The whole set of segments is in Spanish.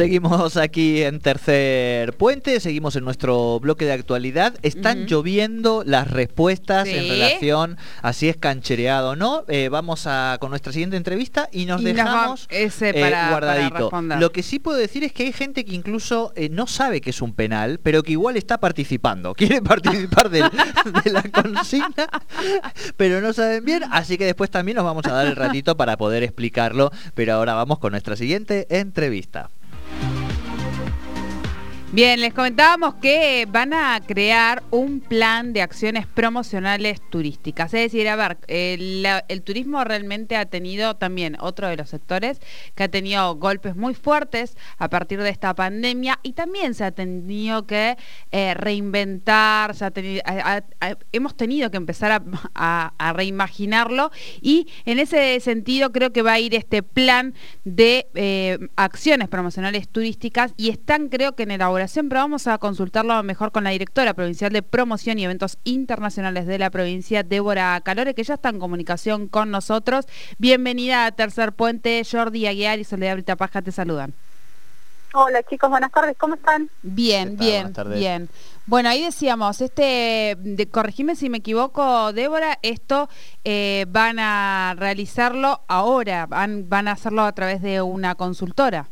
Seguimos aquí en Tercer Puente, seguimos en nuestro bloque de actualidad. Están lloviendo las respuestas en relación a si es canchereado o no. Eh, vamos a con nuestra siguiente entrevista y nos dejamos ese eh, guardadito. Lo que sí puedo decir es que hay gente que incluso eh, no sabe que es un penal, pero que igual está participando. Quiere participar de la consigna, pero no saben bien. Así que después también nos vamos a dar el ratito para poder explicarlo. Pero ahora vamos con nuestra siguiente entrevista. Bien, les comentábamos que van a crear un plan de acciones promocionales turísticas. Es decir, a ver, el, turismo realmente ha tenido también otro de los sectores que ha tenido golpes muy fuertes a partir de esta pandemia y también se ha tenido que eh, reinventar, hemos tenido que empezar a, reimaginarlo y en ese sentido creo que va a ir este plan de eh, acciones promocionales turísticas y están creo que en el pero vamos a consultarlo mejor con la directora provincial de promoción y eventos internacionales de la provincia, Débora Calore, que ya está en comunicación con nosotros. Bienvenida a Tercer Puente, Jordi Aguiar y Soledad Brita Paja te saludan. Hola chicos, buenas tardes, ¿cómo están? Bien, bien, bien. Bueno, ahí decíamos, este, de, corregime si me equivoco, Débora, esto eh, van a realizarlo ahora, van, van a hacerlo a través de una consultora.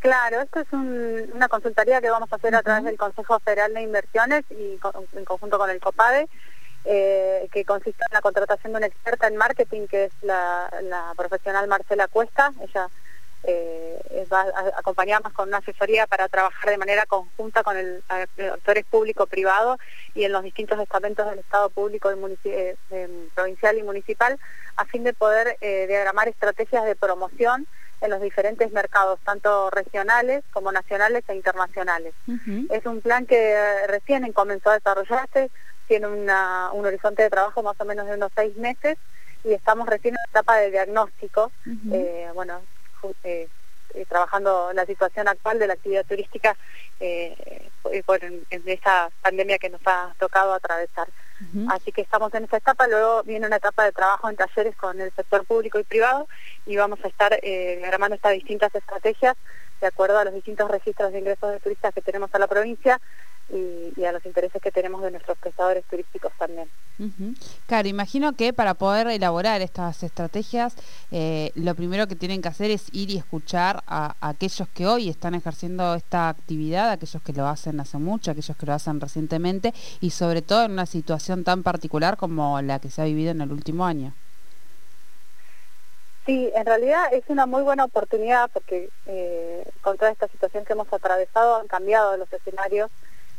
Claro, esto es una consultoría que vamos a hacer a través del Consejo Federal de Inversiones y en conjunto con el COPADE, eh, que consiste en la contratación de una experta en marketing, que es la, profesional Marcela Cuesta. Ella eh, va a acompañarnos con una asesoría para trabajar de manera conjunta con el actores público-privado y en los distintos estamentos del Estado público eh, provincial y municipal, a fin de poder diagramar estrategias de promoción en los diferentes mercados, tanto regionales como nacionales e internacionales. Es un plan que eh, recién comenzó a desarrollarse, tiene un horizonte de trabajo más o menos de unos seis meses y estamos recién en la etapa de diagnóstico, eh, bueno, eh, trabajando la situación actual de la actividad turística por, en, esa pandemia que nos ha tocado atravesar. Así que estamos en esta etapa, luego viene una etapa de trabajo en talleres con el sector público y privado y vamos a estar eh, estas distintas estrategias de acuerdo a los distintos registros de ingresos de turistas que tenemos a la provincia y, a los intereses que tenemos de nuestros prestadores turísticos también. Claro, imagino que para poder elaborar estas estrategias, eh, lo primero que tienen que hacer es ir y escuchar a, aquellos que hoy están ejerciendo esta actividad, aquellos que lo hacen hace mucho, aquellos que lo hacen recientemente y sobre todo en una situación tan particular como la que se ha vivido en el último año. Sí, en realidad es una muy buena oportunidad porque eh, con toda esta situación que hemos atravesado han cambiado los escenarios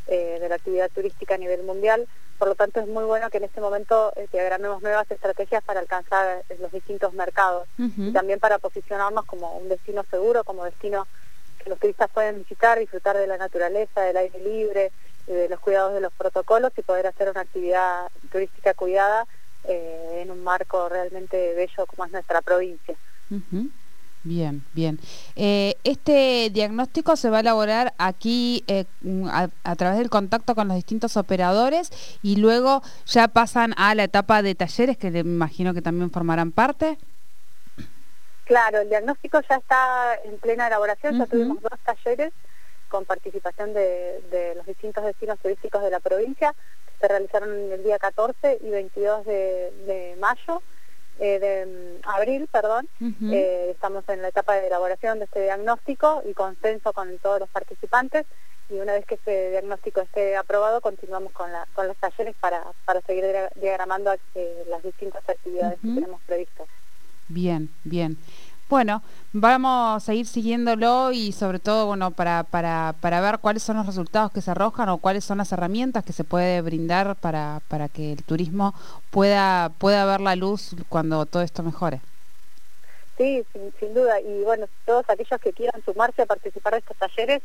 eh, de la actividad turística a nivel mundial. Por lo tanto, es muy bueno que en este momento eh, diagramemos nuevas estrategias para alcanzar eh, los distintos mercados y también para posicionarnos como un destino seguro, como destino que los turistas pueden visitar, disfrutar de la naturaleza, del aire libre, de los cuidados de los protocolos y poder hacer una actividad turística cuidada en un marco realmente bello como es nuestra provincia. Bien, bien. Eh, este diagnóstico se va a elaborar aquí eh, a, través del contacto con los distintos operadores y luego ya pasan a la etapa de talleres que me imagino que también formarán parte. Claro, el diagnóstico ya está en plena elaboración, ya tuvimos dos talleres con participación de, los distintos destinos turísticos de la provincia, que se realizaron el día 14 y 22 de mayo eh, de mm, abril, perdón, eh, estamos en la etapa de elaboración de este diagnóstico y consenso con todos los participantes y una vez que este diagnóstico esté aprobado continuamos con, la, con los talleres para, para seguir diagramando eh, las distintas actividades que tenemos previstas. Bien, bien. Bueno, vamos a ir siguiéndolo y sobre todo, bueno, para, para, para ver cuáles son los resultados que se arrojan o cuáles son las herramientas que se puede brindar para, para que el turismo pueda, pueda ver la luz cuando todo esto mejore. Sí, sin, duda. Y bueno, todos aquellos que quieran sumarse a participar de estos talleres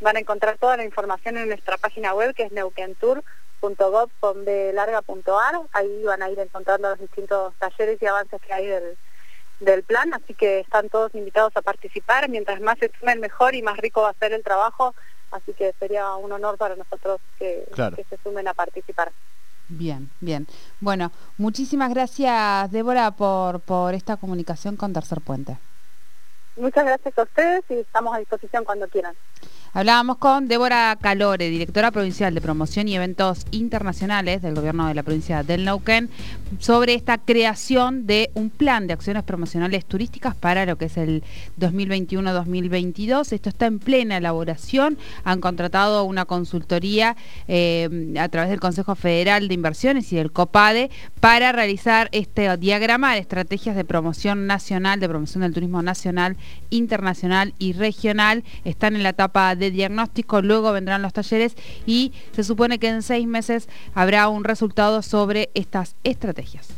van a encontrar toda la información en nuestra página web que es neuquentour.gov.ar. Ahí van a ir encontrando los distintos talleres y avances que hay del del plan, así que están todos invitados a participar. Mientras más se sumen, mejor y más rico va a ser el trabajo, así que sería un honor para nosotros que, se sumen a participar. Bien, bien. Bueno, muchísimas gracias, Débora, por, por esta comunicación con Tercer Puente. Muchas gracias a ustedes y estamos a disposición cuando quieran. Hablábamos con Débora Calore, directora provincial de promoción y eventos internacionales del gobierno de la provincia del Neuquén, sobre esta creación de un plan de acciones promocionales turísticas para lo que es el 2021-2022. Esto está en plena elaboración. Han contratado una consultoría eh, a través del Consejo Federal de Inversiones y del COPADE para realizar este diagrama de estrategias de promoción nacional, de promoción del turismo nacional, internacional y regional. Están en la etapa diagnóstico, luego vendrán los talleres y se supone que en seis meses habrá un resultado sobre estas estrategias.